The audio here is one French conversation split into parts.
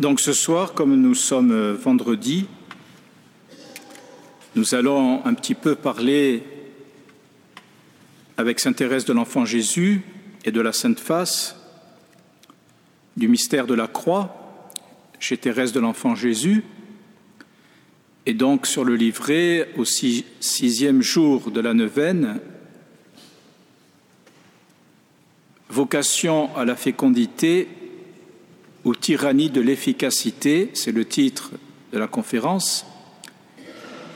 Donc ce soir, comme nous sommes vendredi, nous allons un petit peu parler avec Sainte Thérèse de l'Enfant Jésus et de la Sainte Face du mystère de la croix chez Thérèse de l'Enfant Jésus, et donc sur le livret au sixième jour de la neuvaine, Vocation à la fécondité ou tyrannie de l'efficacité, c'est le titre de la conférence,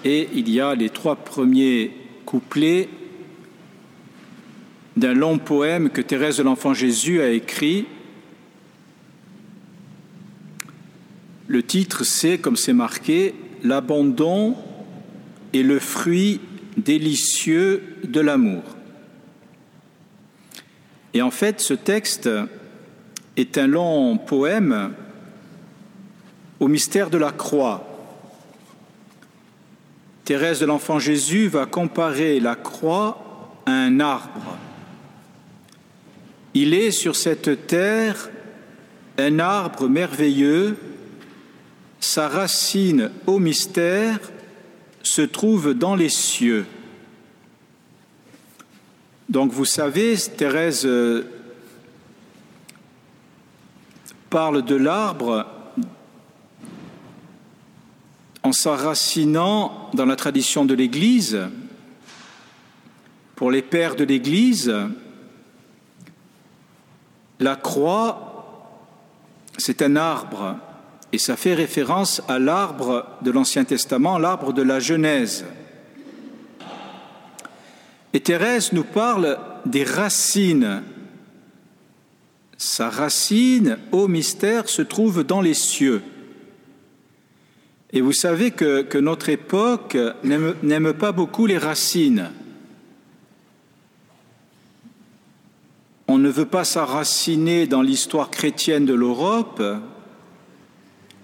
et il y a les trois premiers couplets d'un long poème que Thérèse de l'Enfant Jésus a écrit. Le titre, c'est, comme c'est marqué, L'abandon et le fruit délicieux de l'amour. Et en fait, ce texte est un long poème au mystère de la croix. Thérèse de l'Enfant Jésus va comparer la croix à un arbre. Il est sur cette terre un arbre merveilleux, sa racine au mystère se trouve dans les cieux. Donc vous savez, Thérèse parle de l'arbre en s'enracinant dans la tradition de l'Église. Pour les pères de l'Église, la croix, c'est un arbre, et ça fait référence à l'arbre de l'Ancien Testament, l'arbre de la Genèse. Et Thérèse nous parle des racines sa racine au mystère se trouve dans les cieux. Et vous savez que, notre époque n'aime pas beaucoup les racines. On ne veut pas s'enraciner dans l'histoire chrétienne de l'Europe,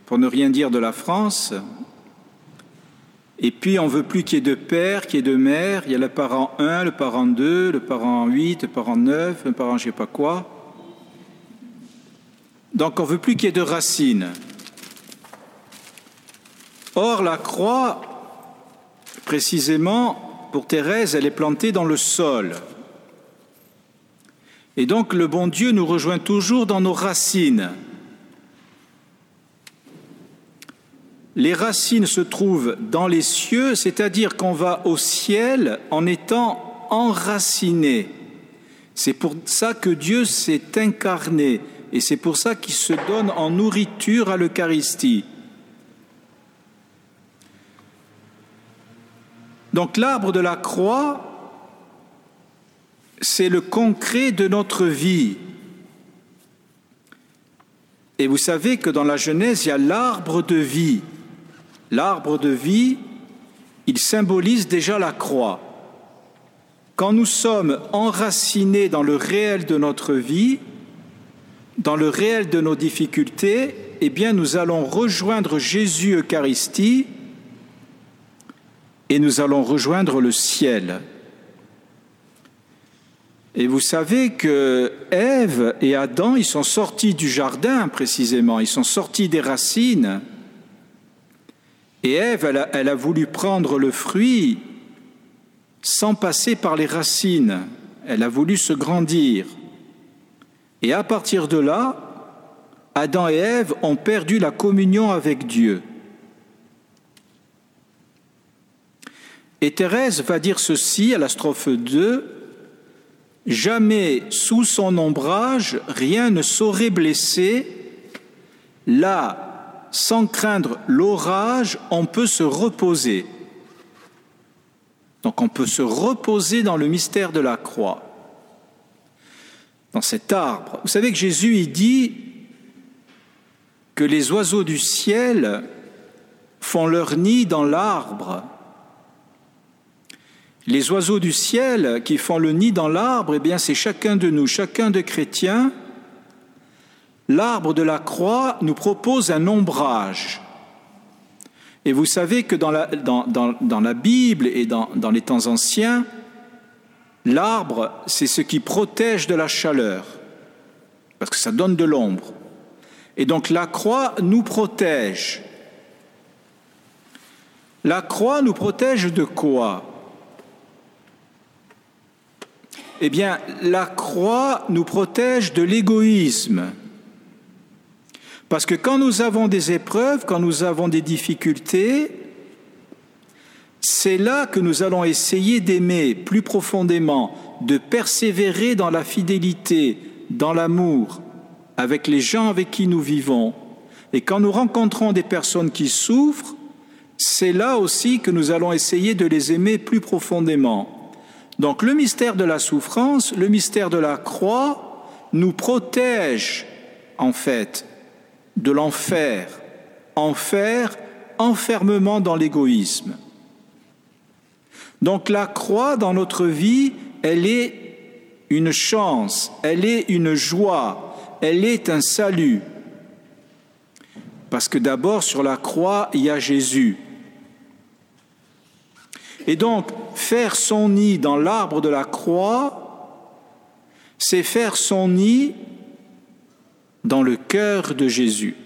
pour ne rien dire de la France. Et puis on veut plus qu'il y ait de père, qu'il y ait de mère. Il y a le parent 1, le parent 2, le parent 8, le parent 9, le parent je ne sais pas quoi. Donc on ne veut plus qu'il y ait de racines. Or, la croix, précisément, pour Thérèse, elle est plantée dans le sol. Et donc le bon Dieu nous rejoint toujours dans nos racines. Les racines se trouvent dans les cieux, c'est-à-dire qu'on va au ciel en étant enraciné. C'est pour ça que Dieu s'est incarné, et c'est pour ça qu'il se donne en nourriture à l'Eucharistie. Donc l'arbre de la croix, c'est le concret de notre vie. Et vous savez que dans la Genèse, il y a l'arbre de vie. L'arbre de vie, il symbolise déjà la croix. Quand nous sommes enracinés dans le réel de notre vie, dans le réel de nos difficultés, eh bien, nous allons rejoindre Jésus Eucharistie et nous allons rejoindre le ciel. Et vous savez que Ève et Adam, ils sont sortis du jardin précisément, ils sont sortis des racines. Et Ève, elle a, elle a voulu prendre le fruit sans passer par les racines. Elle a voulu se grandir. Et à partir de là, Adam et Ève ont perdu la communion avec Dieu. Et Thérèse va dire ceci à la strophe 2, Jamais sous son ombrage rien ne saurait blesser, là, sans craindre l'orage, on peut se reposer. Donc on peut se reposer dans le mystère de la croix dans cet arbre. Vous savez que Jésus, il dit que les oiseaux du ciel font leur nid dans l'arbre. Les oiseaux du ciel qui font le nid dans l'arbre, eh bien, c'est chacun de nous, chacun de chrétiens. L'arbre de la croix nous propose un ombrage. Et vous savez que dans la, dans, la Bible et dans les temps anciens, L'arbre, c'est ce qui protège de la chaleur, parce que ça donne de l'ombre. Et donc la croix nous protège. La croix nous protège de quoi? Eh bien, la croix nous protège de l'égoïsme. Parce que quand nous avons des épreuves, quand nous avons des difficultés, c'est là que nous allons essayer d'aimer plus profondément, de persévérer dans la fidélité, dans l'amour, avec les gens avec qui nous vivons. Et quand nous rencontrons des personnes qui souffrent, c'est là aussi que nous allons essayer de les aimer plus profondément. Donc le mystère de la souffrance, le mystère de la croix, nous protège en fait de l'enfer, enfer, enfermement dans l'égoïsme. Donc la croix dans notre vie, elle est une chance, elle est une joie, elle est un salut. Parce que d'abord sur la croix, il y a Jésus. Et donc, faire son nid dans l'arbre de la croix, c'est faire son nid dans le cœur de Jésus.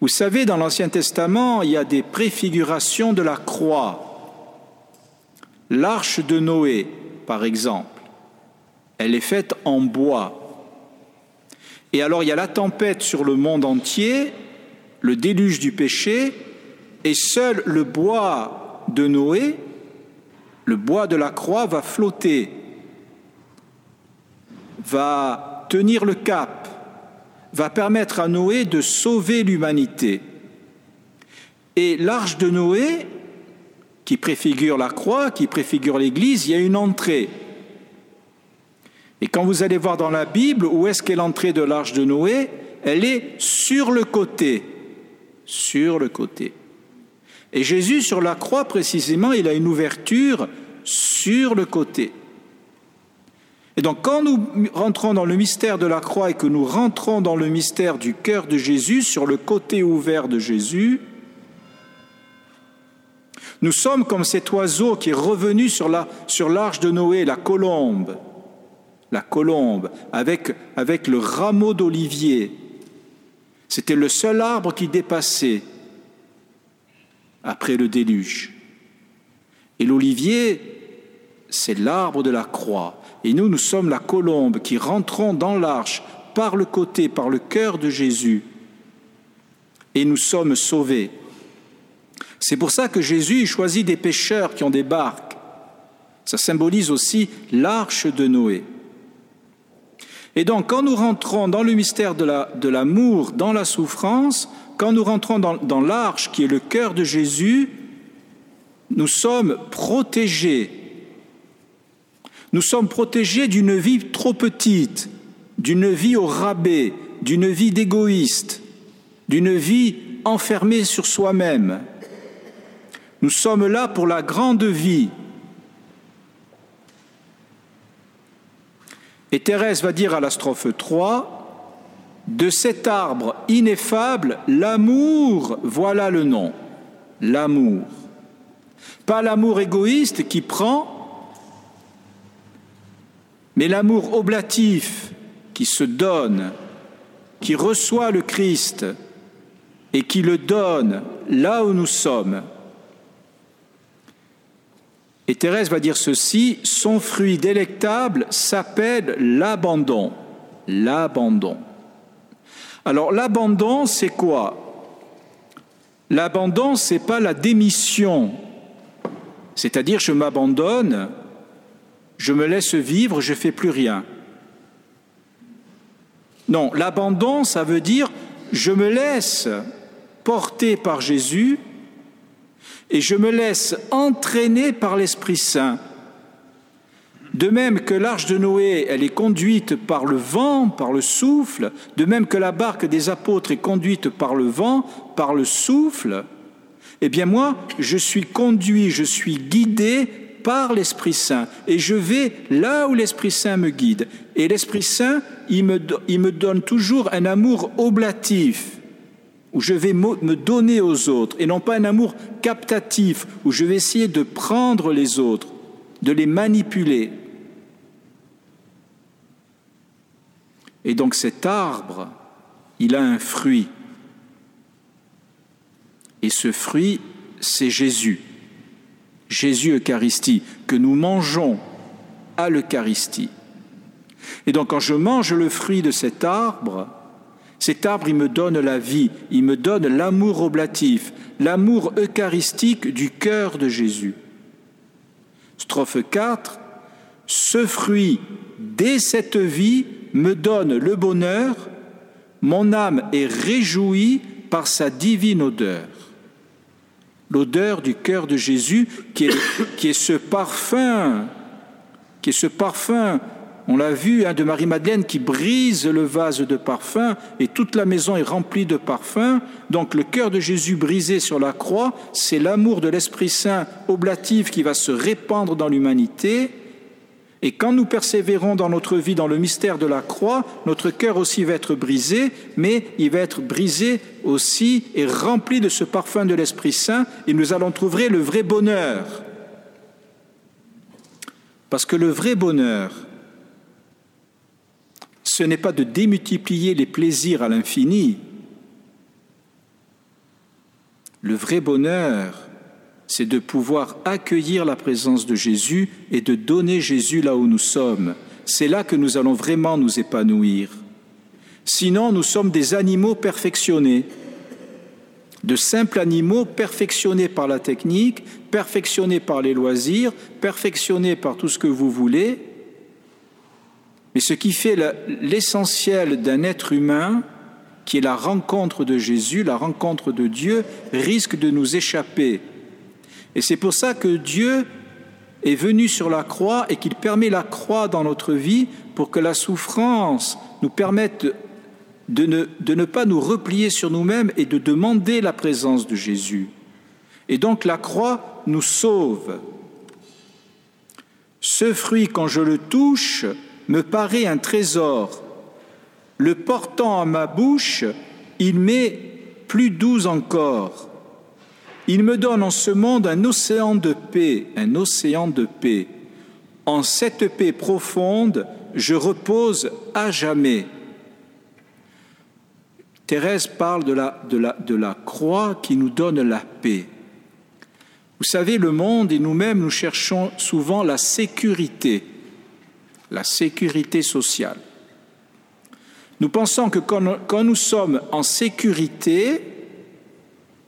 Vous savez, dans l'Ancien Testament, il y a des préfigurations de la croix. L'arche de Noé, par exemple, elle est faite en bois. Et alors il y a la tempête sur le monde entier, le déluge du péché, et seul le bois de Noé, le bois de la croix va flotter, va tenir le cap, va permettre à Noé de sauver l'humanité. Et l'arche de Noé, qui préfigure la croix, qui préfigure l'Église, il y a une entrée. Et quand vous allez voir dans la Bible où est-ce qu'est l'entrée de l'arche de Noé, elle est sur le côté, sur le côté. Et Jésus, sur la croix précisément, il a une ouverture sur le côté. Et donc quand nous rentrons dans le mystère de la croix et que nous rentrons dans le mystère du cœur de Jésus, sur le côté ouvert de Jésus, nous sommes comme cet oiseau qui est revenu sur l'arche de Noé, la colombe, la colombe, avec, avec le rameau d'olivier. C'était le seul arbre qui dépassait après le déluge. Et l'olivier, c'est l'arbre de la croix. Et nous, nous sommes la colombe qui rentrons dans l'arche par le côté, par le cœur de Jésus. Et nous sommes sauvés. C'est pour ça que Jésus choisit des pêcheurs qui ont des barques. Ça symbolise aussi l'arche de Noé. Et donc, quand nous rentrons dans le mystère de l'amour, dans la souffrance, quand nous rentrons dans, l'arche qui est le cœur de Jésus, nous sommes protégés. Nous sommes protégés d'une vie trop petite, d'une vie au rabais, d'une vie d'égoïste, d'une vie enfermée sur soi-même. Nous sommes là pour la grande vie. Et Thérèse va dire à la strophe 3, de cet arbre ineffable, l'amour, voilà le nom, l'amour. Pas l'amour égoïste qui prend, mais l'amour oblatif qui se donne, qui reçoit le Christ et qui le donne là où nous sommes. Et Thérèse va dire ceci, son fruit délectable s'appelle l'abandon, l'abandon. Alors l'abandon, c'est quoi? L'abandon, c'est pas la démission, c'est-à-dire je m'abandonne, je me laisse vivre, je fais plus rien. Non, l'abandon, ça veut dire je me laisse porter par Jésus et je me laisse entraîner par l'Esprit Saint. De même que l'arche de Noé, elle est conduite par le vent, par le souffle, de même que la barque des apôtres est conduite par le vent, par le souffle, eh bien moi, je suis conduit, je suis guidé par l'Esprit Saint, et je vais là où l'Esprit Saint me guide. Et l'Esprit Saint, il me, il me donne toujours un amour oblatif, où je vais me donner aux autres, et non pas un amour captatif, où je vais essayer de prendre les autres, de les manipuler. Et donc cet arbre il a un fruit. Et ce fruit, c'est Jésus. Jésus Eucharistie, que nous mangeons à l'Eucharistie. Et donc quand je mange le fruit de cet arbre, cet arbre, il me donne la vie, il me donne l'amour oblatif, l'amour eucharistique du cœur de Jésus. Strophe 4. Ce fruit, dès cette vie, me donne le bonheur, mon âme est réjouie par sa divine odeur. L'odeur du cœur de Jésus qui est, qui est ce parfum, qui est ce parfum on l'a vu, hein, de Marie-Madeleine qui brise le vase de parfum et toute la maison est remplie de parfum. Donc le cœur de Jésus brisé sur la croix, c'est l'amour de l'Esprit Saint oblatif qui va se répandre dans l'humanité. Et quand nous persévérons dans notre vie dans le mystère de la croix, notre cœur aussi va être brisé, mais il va être brisé aussi et rempli de ce parfum de l'Esprit Saint, et nous allons trouver le vrai bonheur. Parce que le vrai bonheur, ce n'est pas de démultiplier les plaisirs à l'infini. Le vrai bonheur, c'est de pouvoir accueillir la présence de Jésus et de donner Jésus là où nous sommes. C'est là que nous allons vraiment nous épanouir. Sinon, nous sommes des animaux perfectionnés, de simples animaux perfectionnés par la technique, perfectionnés par les loisirs, perfectionnés par tout ce que vous voulez, mais ce qui fait l'essentiel d'un être humain, qui est la rencontre de Jésus, la rencontre de Dieu, risque de nous échapper. Et c'est pour ça que Dieu est venu sur la croix et qu'il permet la croix dans notre vie pour que la souffrance nous permette de ne, pas nous replier sur nous-mêmes et de demander la présence de Jésus. Et donc la croix nous sauve. Ce fruit, quand je le touche, me paraît un trésor. Le portant à ma bouche, il m'est plus doux encore. Il me donne en ce monde un océan de paix, un océan de paix. En cette paix profonde, je repose à jamais. Thérèse parle de la, de la, de la croix qui nous donne la paix. Vous savez, le monde et nous-mêmes, nous cherchons souvent la sécurité la sécurité sociale. Nous pensons que quand, nous sommes en sécurité,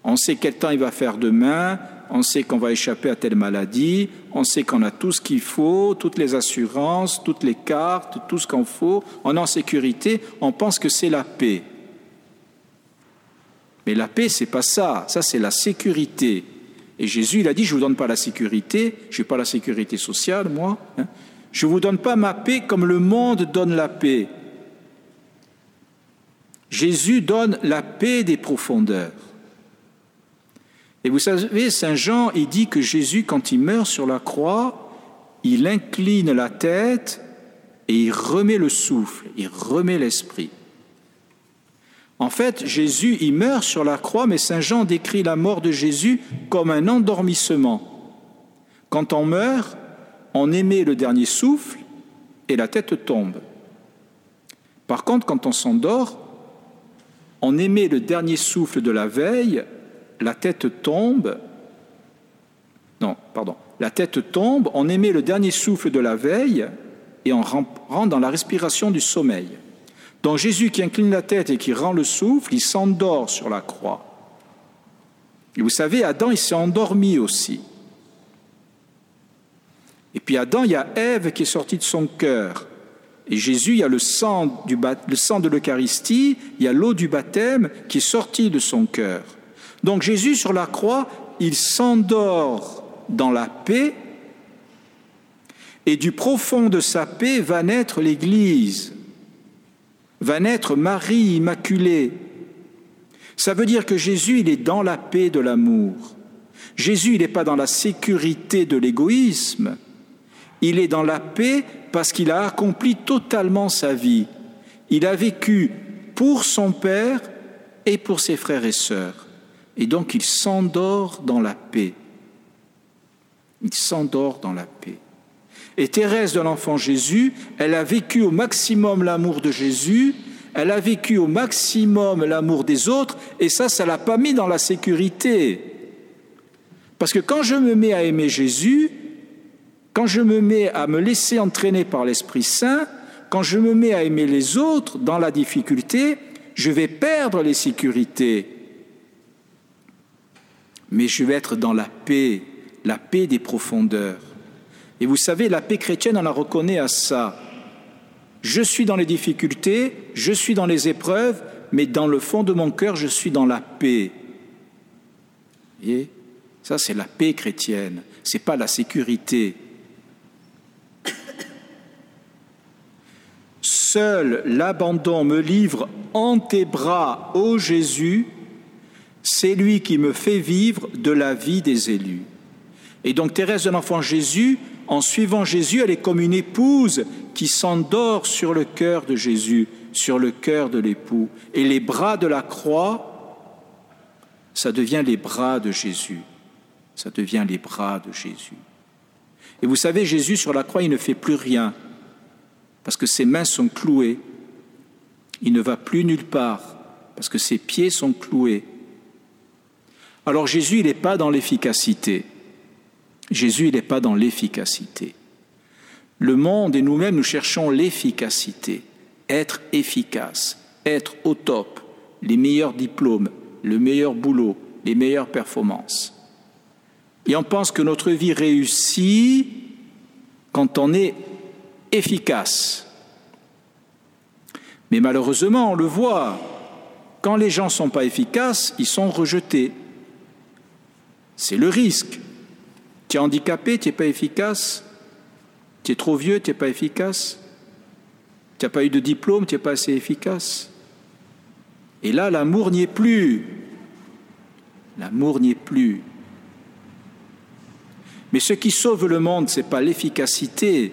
on sait quel temps il va faire demain, on sait qu'on va échapper à telle maladie, on sait qu'on a tout ce qu'il faut, toutes les assurances, toutes les cartes, tout ce qu'il faut, on est en sécurité, on pense que c'est la paix. Mais la paix, c'est pas ça, ça c'est la sécurité. Et Jésus, il a dit, je ne vous donne pas la sécurité, je n'ai pas la sécurité sociale, moi. Hein. Je ne vous donne pas ma paix comme le monde donne la paix. Jésus donne la paix des profondeurs. Et vous savez, Saint Jean, il dit que Jésus, quand il meurt sur la croix, il incline la tête et il remet le souffle, il remet l'esprit. En fait, Jésus, il meurt sur la croix, mais Saint Jean décrit la mort de Jésus comme un endormissement. Quand on meurt, on émet le dernier souffle et la tête tombe. Par contre, quand on s'endort, on émet le dernier souffle de la veille, la tête tombe. Non, pardon. La tête tombe, on émet le dernier souffle de la veille et on rentre dans la respiration du sommeil. Donc Jésus qui incline la tête et qui rend le souffle, il s'endort sur la croix. Et vous savez, Adam, il s'est endormi aussi. Et puis Adam, il y a Ève qui est sortie de son cœur. Et Jésus, il y a le sang, du, le sang de l'Eucharistie, il y a l'eau du baptême qui est sortie de son cœur. Donc Jésus, sur la croix, il s'endort dans la paix, et du profond de sa paix va naître l'Église, va naître Marie Immaculée. Ça veut dire que Jésus, il est dans la paix de l'amour. Jésus, il n'est pas dans la sécurité de l'égoïsme, il est dans la paix parce qu'il a accompli totalement sa vie. Il a vécu pour son Père et pour ses frères et sœurs. Et donc il s'endort dans la paix. Il s'endort dans la paix. Et Thérèse de l'enfant Jésus, elle a vécu au maximum l'amour de Jésus, Elle a vécu au maximum l'amour des autres et ça, ça l'a pas mis dans la sécurité. Parce que quand je me mets à aimer Jésus, quand je me mets à me laisser entraîner par l'Esprit Saint, quand je me mets à aimer les autres dans la difficulté, je vais perdre les sécurités. Mais je vais être dans la paix, la paix des profondeurs. Et vous savez, la paix chrétienne, on la reconnaît à ça. Je suis dans les difficultés, je suis dans les épreuves, mais dans le fond de mon cœur, je suis dans la paix. Et ça, c'est la paix chrétienne, ce n'est pas la sécurité. Seul l'abandon me livre en tes bras, ô Jésus, c'est lui qui me fait vivre de la vie des élus. Et donc Thérèse de l'Enfant Jésus, en suivant Jésus, elle est comme une épouse qui s'endort sur le cœur de Jésus, sur le cœur de l'époux. Et les bras de la croix, ça devient les bras de Jésus. Ça devient les bras de Jésus. Et vous savez, Jésus sur la croix, il ne fait plus rien, parce que ses mains sont clouées. Il ne va plus nulle part, parce que ses pieds sont cloués. Alors Jésus, il n'est pas dans l'efficacité. Jésus, il n'est pas dans l'efficacité. Le monde et nous-mêmes, nous cherchons l'efficacité, être efficace, être au top, les meilleurs diplômes, le meilleur boulot, les meilleures performances. Et on pense que notre vie réussit quand on est efficace. Mais malheureusement, on le voit, quand les gens ne sont pas efficaces, ils sont rejetés. C'est le risque. Tu es handicapé, tu n'es pas efficace. Tu es trop vieux, tu n'es pas efficace. Tu n'as pas eu de diplôme, tu n'es pas assez efficace. Et là, l'amour n'y est plus. L'amour n'y est plus. Mais ce qui sauve le monde, ce n'est pas l'efficacité,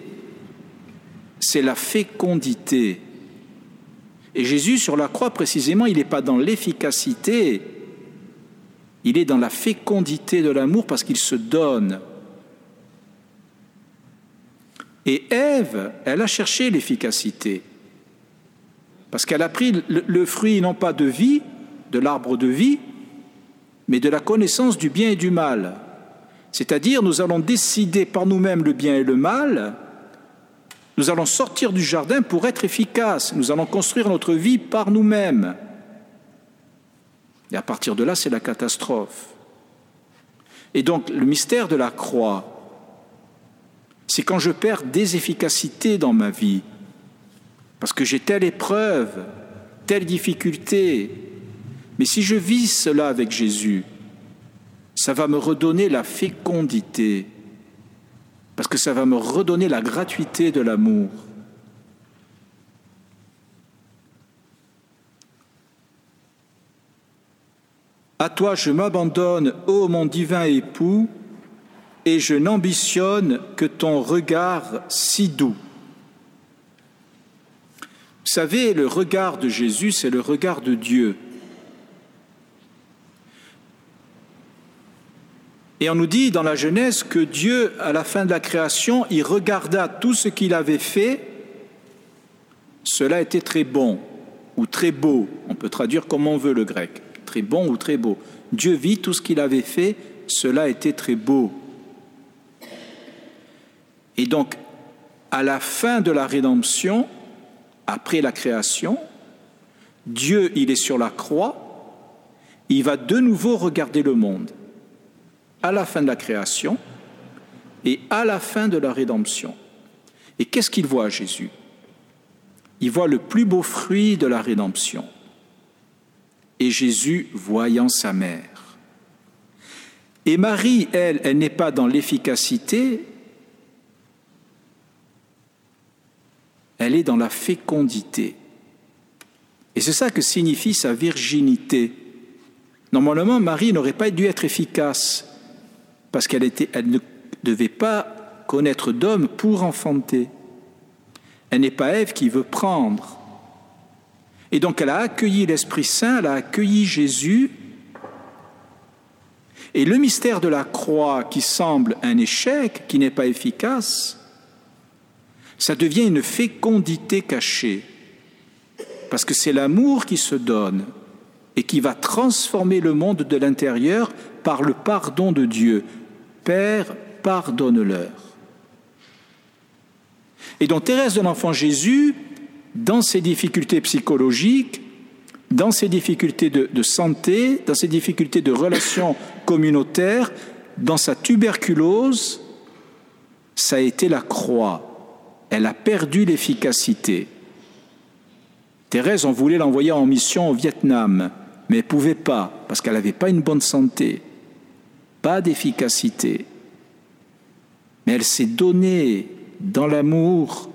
c'est la fécondité. Et Jésus, sur la croix, précisément, il n'est pas dans l'efficacité, il est dans la fécondité de l'amour parce qu'il se donne. Et Ève, elle a cherché l'efficacité. Parce qu'elle a pris le, fruit non pas de vie, de l'arbre de vie, mais de la connaissance du bien et du mal. C'est-à-dire, nous allons décider par nous-mêmes le bien et le mal, nous allons sortir du jardin pour être efficaces, nous allons construire notre vie par nous-mêmes. Et à partir de là, c'est la catastrophe. Et donc, le mystère de la croix, c'est quand je perds des efficacités dans ma vie, parce que j'ai telle épreuve, telle difficulté. Mais si je vis cela avec Jésus, ça va me redonner la fécondité, parce que ça va me redonner la gratuité de l'amour. À toi je m'abandonne, ô mon divin époux, et je n'ambitionne que ton regard si doux. Vous savez, le regard de Jésus, c'est le regard de Dieu. Et on nous dit dans la Genèse que Dieu, à la fin de la création, il regarda tout ce qu'il avait fait. Cela était très bon ou très beau. On peut traduire comme on veut le grec. Très bon ou très beau. Dieu vit tout ce qu'il avait fait. Cela était très beau. Et donc, à la fin de la rédemption, après la création, Dieu, il est sur la croix, il va de nouveau regarder le monde, à la fin de la création et à la fin de la rédemption. Et qu'est-ce qu'il voit, Jésus? Il voit le plus beau fruit de la rédemption. Et Jésus voyant sa mère. Et Marie, elle, elle n'est pas dans l'efficacité, elle est dans la fécondité. Et c'est ça que signifie sa virginité. Normalement, Marie n'aurait pas dû être efficace parce qu'elle elle ne devait pas connaître d'homme pour enfanter. Elle n'est pas Ève qui veut prendre. Et donc elle a accueilli l'Esprit Saint, elle a accueilli Jésus. Et le mystère de la croix qui semble un échec, qui n'est pas efficace, ça devient une fécondité cachée. parce que c'est l'amour qui se donne et qui va transformer le monde de l'intérieur par le pardon de Dieu. Père, pardonne-leur. Et donc Thérèse de l'Enfant Jésus, dans ses difficultés psychologiques, dans ses difficultés de, santé, dans ses difficultés de relations communautaires, dans sa tuberculose, ça a été la croix. Elle a perdu l'efficacité. Thérèse, on voulait l'envoyer en mission au Vietnam, mais elle ne pouvait pas, parce qu'elle n'avait pas une bonne santé, pas d'efficacité. Mais elle s'est donnée dans l'amour,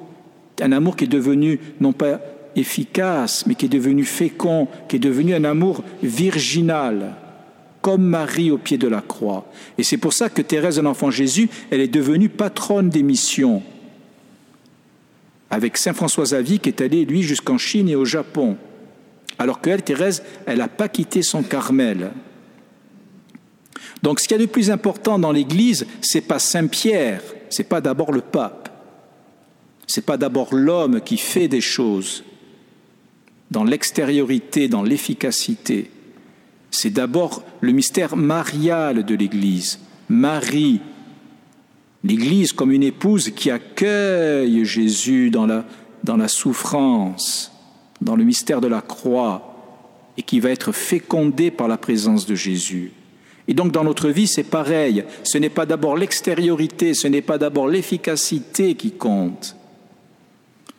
un amour qui est devenu non pas efficace, mais qui est devenu fécond, qui est devenu un amour virginal, comme Marie au pied de la croix. Et c'est pour ça que Thérèse de l'Enfant Jésus, elle est devenue patronne des missions, avec Saint François Xavier qui est allé, lui, jusqu'en Chine et au Japon. Alors qu'elle, Thérèse, elle n'a pas quitté son Carmel. Donc ce qu'il y a de plus important dans l'Église, c'est pas Saint Pierre, c'est pas d'abord le pape, c'est pas d'abord l'homme qui fait des choses dans l'extériorité, dans l'efficacité. C'est d'abord le mystère marial de l'Église. Marie, l'Église comme une épouse qui accueille Jésus dans la souffrance, dans le mystère de la croix, et qui va être fécondée par la présence de Jésus. Et donc dans notre vie, c'est pareil. Ce n'est pas d'abord l'extériorité, ce n'est pas d'abord l'efficacité qui compte.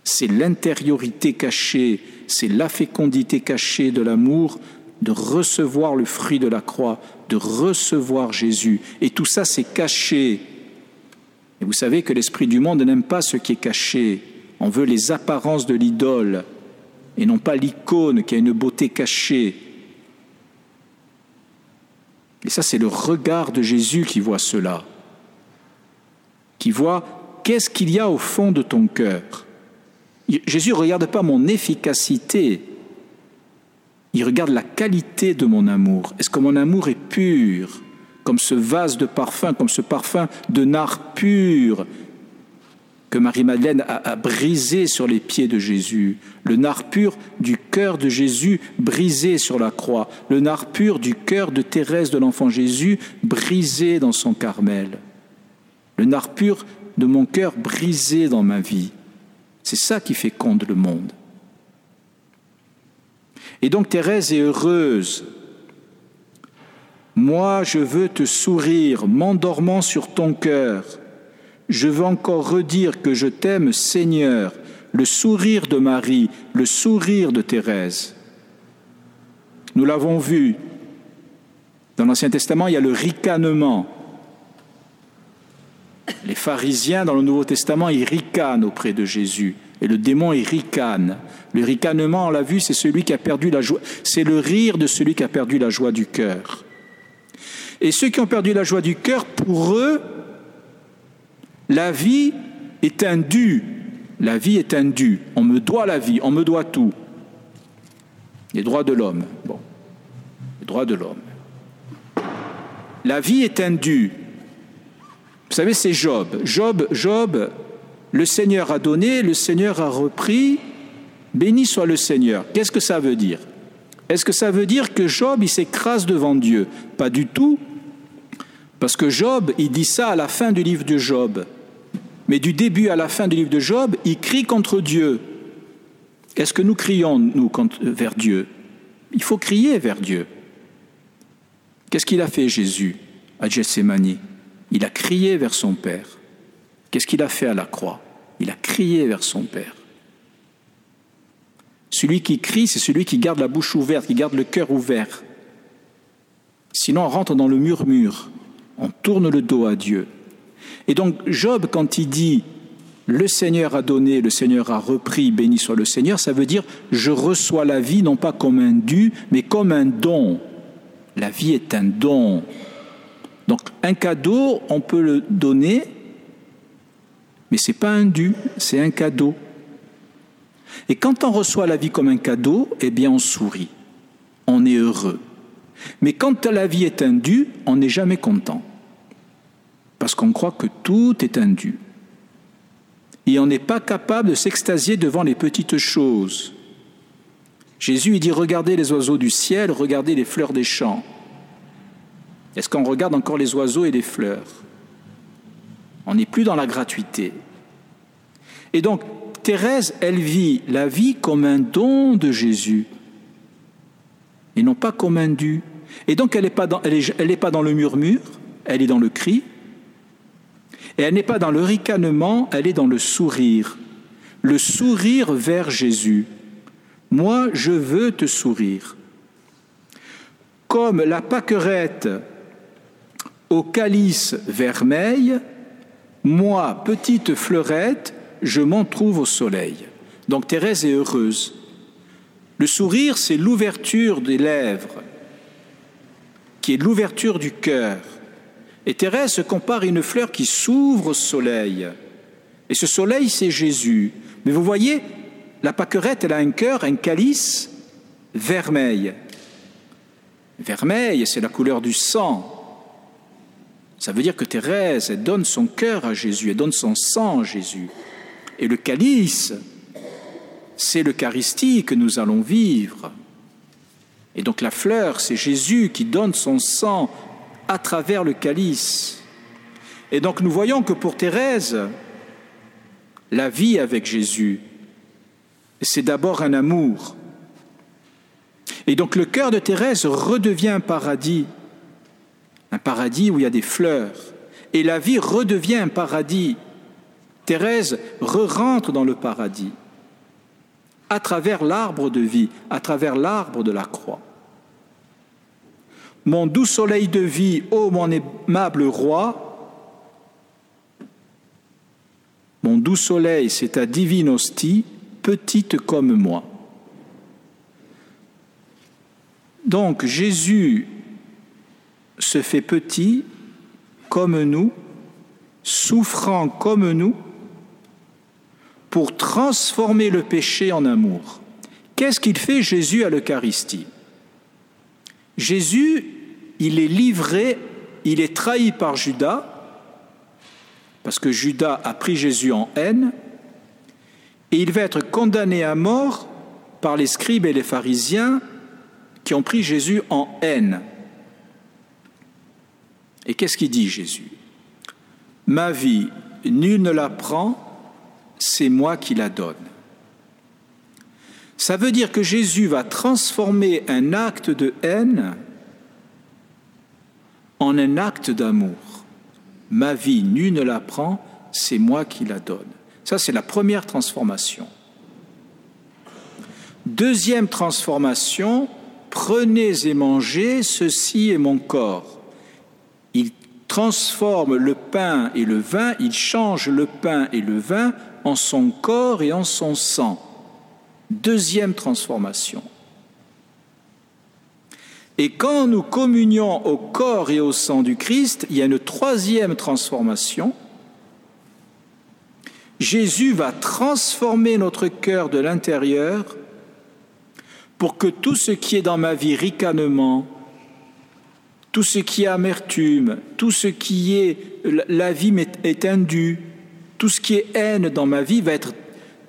C'est l'intériorité cachée, c'est la fécondité cachée de l'amour, de recevoir le fruit de la croix, de recevoir Jésus. Et tout ça, c'est caché. Et vous savez que l'esprit du monde n'aime pas ce qui est caché. On veut les apparences de l'idole et non pas l'icône qui a une beauté cachée. Et ça, c'est le regard de Jésus qui voit cela, qui voit qu'est-ce qu'il y a au fond de ton cœur. Jésus ne regarde pas mon efficacité, il regarde la qualité de mon amour. Est-ce que mon amour est pur, comme ce vase de parfum, comme ce parfum de nard pur que Marie-Madeleine a, a, brisé sur les pieds de Jésus, le nard pur du cœur de Jésus brisé sur la croix, le nard pur du cœur de Thérèse de l'enfant Jésus brisé dans son Carmel, le nard pur de mon cœur brisé dans ma vie. C'est ça qui féconde le monde. Et donc Thérèse est heureuse. Moi, je veux te sourire, m'endormant sur ton cœur. Je veux encore redire que je t'aime, Seigneur, le sourire de Marie, le sourire de Thérèse. Nous l'avons vu. Dans l'Ancien Testament, il y a le ricanement. Les pharisiens, dans le Nouveau Testament, ils ricanent auprès de Jésus. Et le démon, il ricane. Le ricanement, on l'a vu, c'est celui qui a perdu la joie. C'est le rire de celui qui a perdu la joie du cœur. Et ceux qui ont perdu la joie du cœur, pour eux, la vie est un dû. La vie est un dû. On me doit la vie, on me doit tout. Les droits de l'homme. Bon. Les droits de l'homme. La vie est un dû. Vous savez, c'est Job. Job, Job, le Seigneur a donné, le Seigneur a repris, béni soit le Seigneur. Qu'est-ce que ça veut dire? Est-ce que ça veut dire que Job, il s'écrase devant Dieu? Pas du tout. Parce que Job, il dit ça à la fin du livre de Job. Mais du début à la fin du livre de Job, il crie contre Dieu. Est-ce que nous crions, nous, vers Dieu? Il faut crier vers Dieu. Qu'est-ce qu'il a fait, Jésus, à Gethsemane? Il a crié vers son Père. Qu'est-ce qu'il a fait à la croix? Il a crié vers son Père. Celui qui crie, c'est celui qui garde la bouche ouverte, qui garde le cœur ouvert. Sinon, on rentre dans le murmure, on tourne le dos à Dieu. Et donc, Job, quand il dit le Seigneur a donné, le Seigneur a repris, béni soit le Seigneur, ça veut dire je reçois la vie non pas comme un dû, mais comme un don. La vie est un don. Donc, un cadeau, on peut le donner, mais ce n'est pas un dû, c'est un cadeau. Et quand on reçoit la vie comme un cadeau, eh bien on sourit, on est heureux. Mais quand la vie est un dû, on n'est jamais content. Parce qu'on croit que tout est un dû. Et on n'est pas capable de s'extasier devant les petites choses. Jésus il dit regardez les oiseaux du ciel, regardez les fleurs des champs. Est-ce qu'on regarde encore les oiseaux et les fleurs? On n'est plus dans la gratuité. Et donc, Thérèse, elle vit la vie comme un don de Jésus et non pas comme un dû. Et donc, elle n'est pas, pas dans le murmure, elle est dans le cri. Et elle n'est pas dans le ricanement, elle est dans le sourire. Le sourire vers Jésus. Moi, je veux te sourire. Comme la pâquerette au calice vermeil, moi, petite fleurette, je m'en trouve au soleil. Donc Thérèse est heureuse. Le sourire, c'est l'ouverture des lèvres, qui est l'ouverture du cœur. Et Thérèse se compare à une fleur qui s'ouvre au soleil. Et ce soleil, c'est Jésus. Mais vous voyez, la pâquerette, elle a un cœur, un calice vermeil. Vermeil, c'est la couleur du sang. Ça veut dire que Thérèse, elle donne son cœur à Jésus, elle donne son sang à Jésus. Et le calice, c'est l'Eucharistie que nous allons vivre. Et donc la fleur, c'est Jésus qui donne son sang à travers le calice. Et donc nous voyons que pour Thérèse, la vie avec Jésus, c'est d'abord un amour. Et donc le cœur de Thérèse redevient un paradis un paradis où il y a des fleurs. Et la vie redevient un paradis. Thérèse re-rentre dans le paradis à travers l'arbre de vie, à travers l'arbre de la croix. Mon doux soleil de vie, ô mon aimable roi, mon doux soleil, c'est ta divine hostie, petite comme moi. Donc Jésus se fait petit comme nous, souffrant comme nous, pour transformer le péché en amour. Qu'est-ce qu'il fait Jésus à l'Eucharistie? Jésus, il est livré, il est trahi par Judas, parce que Judas a pris Jésus en haine, et il va être condamné à mort par les scribes et les pharisiens qui ont pris Jésus en haine. Et qu'est-ce qu'il dit Jésus? Ma vie, nul ne la prend, c'est moi qui la donne. Ça veut dire que Jésus va transformer un acte de haine en un acte d'amour. Ma vie, nul ne la prend, c'est moi qui la donne. Ça, c'est la première transformation. Deuxième transformation, prenez et mangez, ceci est mon corps il transforme le pain et le vin, il change le pain et le vin en son corps et en son sang. Deuxième transformation. Et quand nous communions au corps et au sang du Christ, il y a une troisième transformation. Jésus va transformer notre cœur de l'intérieur pour que tout ce qui est dans ma vie ricanement, tout ce qui est amertume, tout ce qui est la vie est indue, tout ce qui est haine dans ma vie va être,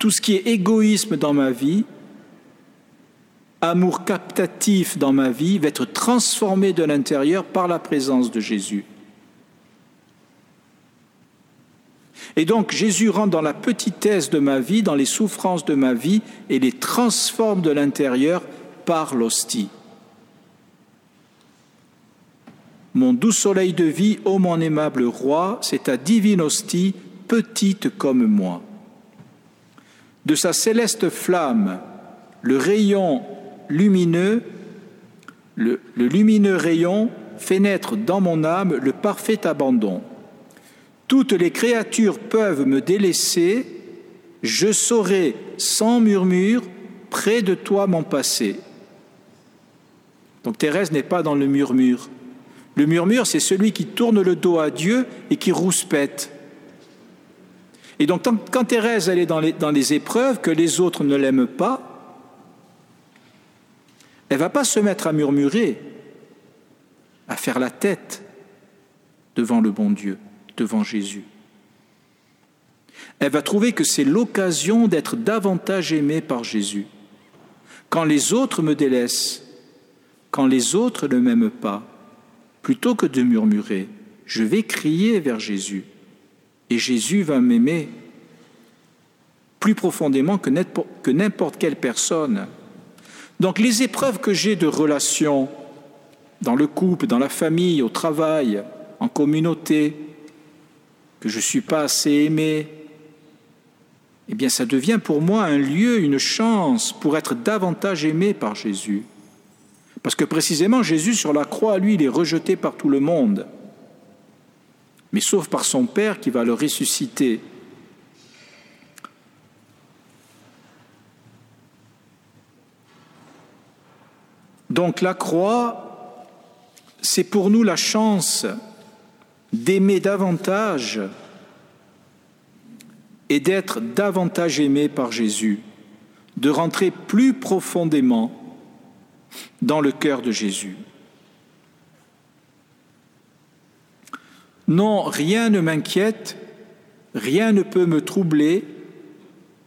tout ce qui est égoïsme dans ma vie, amour captatif dans ma vie va être transformé de l'intérieur par la présence de Jésus. Et donc Jésus rentre dans la petitesse de ma vie, dans les souffrances de ma vie, et les transforme de l'intérieur par l'hostie. Mon doux soleil de vie, ô mon aimable roi, c'est ta divine hostie, petite comme moi. De sa céleste flamme, le rayon lumineux, le, lumineux rayon fait naître dans mon âme le parfait abandon. Toutes les créatures peuvent me délaisser, je saurai sans murmure près de toi mon passé. Donc Thérèse n'est pas dans le murmure. Le murmure, c'est celui qui tourne le dos à Dieu et qui rouspète. Et donc, quand Thérèse est dans les, dans les épreuves, que les autres ne l'aiment pas, elle va pas se mettre à murmurer, à faire la tête devant le bon Dieu, devant Jésus. Elle va trouver que c'est l'occasion d'être davantage aimée par Jésus. quand les autres me délaissent, quand les autres ne m'aiment pas, plutôt que de murmurer, je vais crier vers Jésus et Jésus va m'aimer plus profondément que n'importe quelle personne. Donc les épreuves que j'ai de relations dans le couple, dans la famille, au travail, en communauté, que je ne suis pas assez aimé, eh bien ça devient pour moi un lieu, une chance pour être davantage aimé par Jésus. Parce que précisément Jésus sur la croix, lui, il est rejeté par tout le monde, mais sauf par son Père qui va le ressusciter. Donc la croix, c'est pour nous la chance d'aimer davantage et d'être davantage aimé par Jésus, de rentrer plus profondément dans le cœur de Jésus. Non, rien ne m'inquiète, rien ne peut me troubler,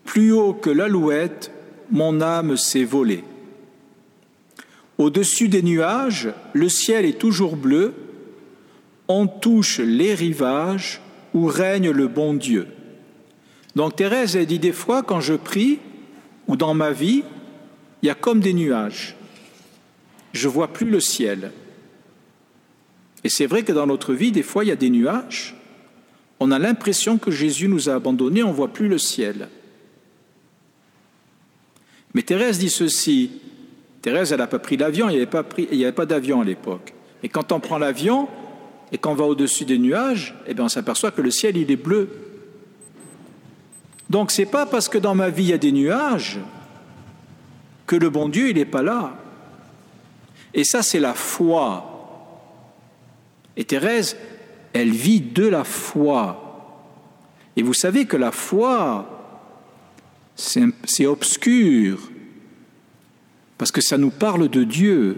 plus haut que l'alouette, mon âme s'est volée. Au-dessus des nuages, le ciel est toujours bleu, on touche les rivages où règne le bon Dieu. Donc Thérèse a dit des fois, quand je prie, ou dans ma vie, il y a comme des nuages. Je vois plus le ciel. Et c'est vrai que dans notre vie, des fois, il y a des nuages. On a l'impression que Jésus nous a abandonnés, on ne voit plus le ciel. Mais Thérèse dit ceci. Thérèse, elle n'a pas pris l'avion, il n'y avait pas, d'avion à l'époque. Et quand on prend l'avion et qu'on va au-dessus des nuages, eh bien, on s'aperçoit que le ciel, il est bleu. Donc c'est pas parce que dans ma vie il y a des nuages que le bon Dieu il n'est pas là. Et ça c'est la foi. Et Thérèse, elle vit de la foi. Et vous savez que la foi, c'est obscur, parce que ça nous parle de Dieu.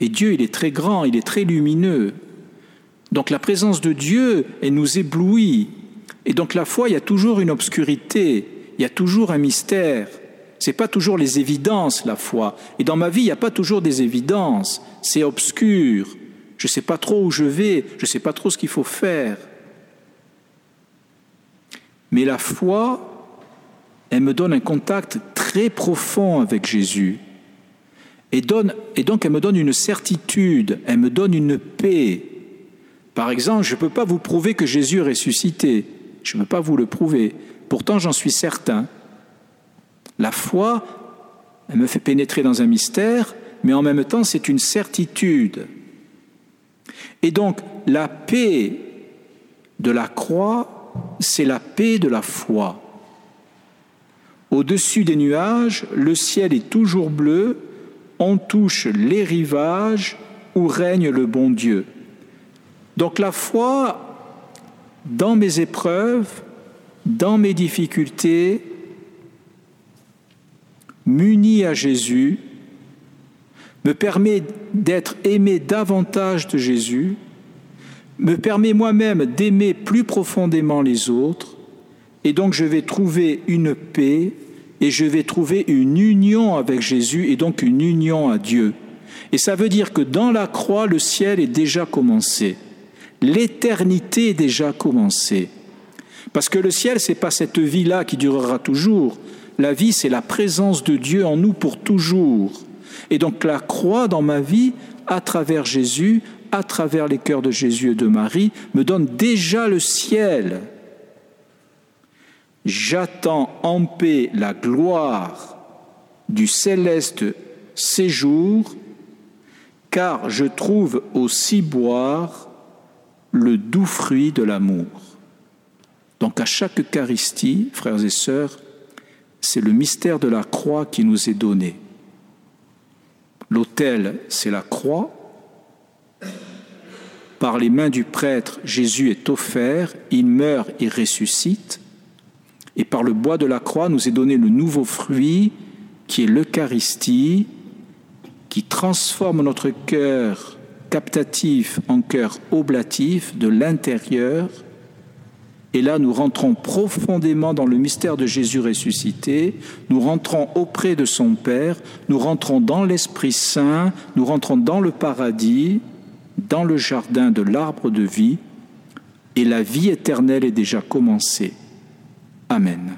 Et Dieu, il est très grand, il est très lumineux. Donc la présence de Dieu, elle nous éblouit. Et donc la foi, il y a toujours une obscurité, il y a toujours un mystère. Ce n'est pas toujours les évidences, la foi. Et dans ma vie, il n'y a pas toujours des évidences. C'est obscur. Je ne sais pas trop où je vais, je ne sais pas trop ce qu'il faut faire. Mais la foi, elle me donne un contact très profond avec Jésus. Et, donne, et donc elle me donne une certitude, elle me donne une paix. Par exemple, je ne peux pas vous prouver que Jésus est ressuscité. Je ne peux pas vous le prouver. Pourtant, j'en suis certain. La foi, elle me fait pénétrer dans un mystère, mais en même temps, c'est une certitude. Et donc, la paix de la croix, c'est la paix de la foi. Au-dessus des nuages, le ciel est toujours bleu, on touche les rivages où règne le bon Dieu. Donc la foi, dans mes épreuves, dans mes difficultés, muni à Jésus, me permet d'être aimé davantage de Jésus, me permet moi-même d'aimer plus profondément les autres, et donc je vais trouver une paix et je vais trouver une union avec Jésus et donc une union à Dieu. Et ça veut dire que dans la croix, le ciel est déjà commencé. L'éternité est déjà commencée. Parce que le ciel, c'est pas cette vie-là qui durera toujours. La vie, c'est la présence de Dieu en nous pour toujours. Et donc la croix dans ma vie, à travers Jésus, à travers les cœurs de Jésus et de Marie, me donne déjà le ciel. J'attends en paix la gloire du céleste séjour, car je trouve au ciboire le doux fruit de l'amour. Donc à chaque Eucharistie, frères et sœurs, c'est le mystère de la croix qui nous est donné. L'autel, c'est la croix. Par les mains du prêtre, Jésus est offert, il meurt et ressuscite. Et par le bois de la croix nous est donné le nouveau fruit qui est l'Eucharistie, qui transforme notre cœur captatif en cœur oblatif de l'intérieur Et là, nous rentrons profondément dans le mystère de Jésus ressuscité, nous rentrons auprès de son Père, nous rentrons dans l'Esprit Saint, nous rentrons dans le paradis, dans le jardin de l'arbre de vie, et la vie éternelle est déjà commencée. Amen.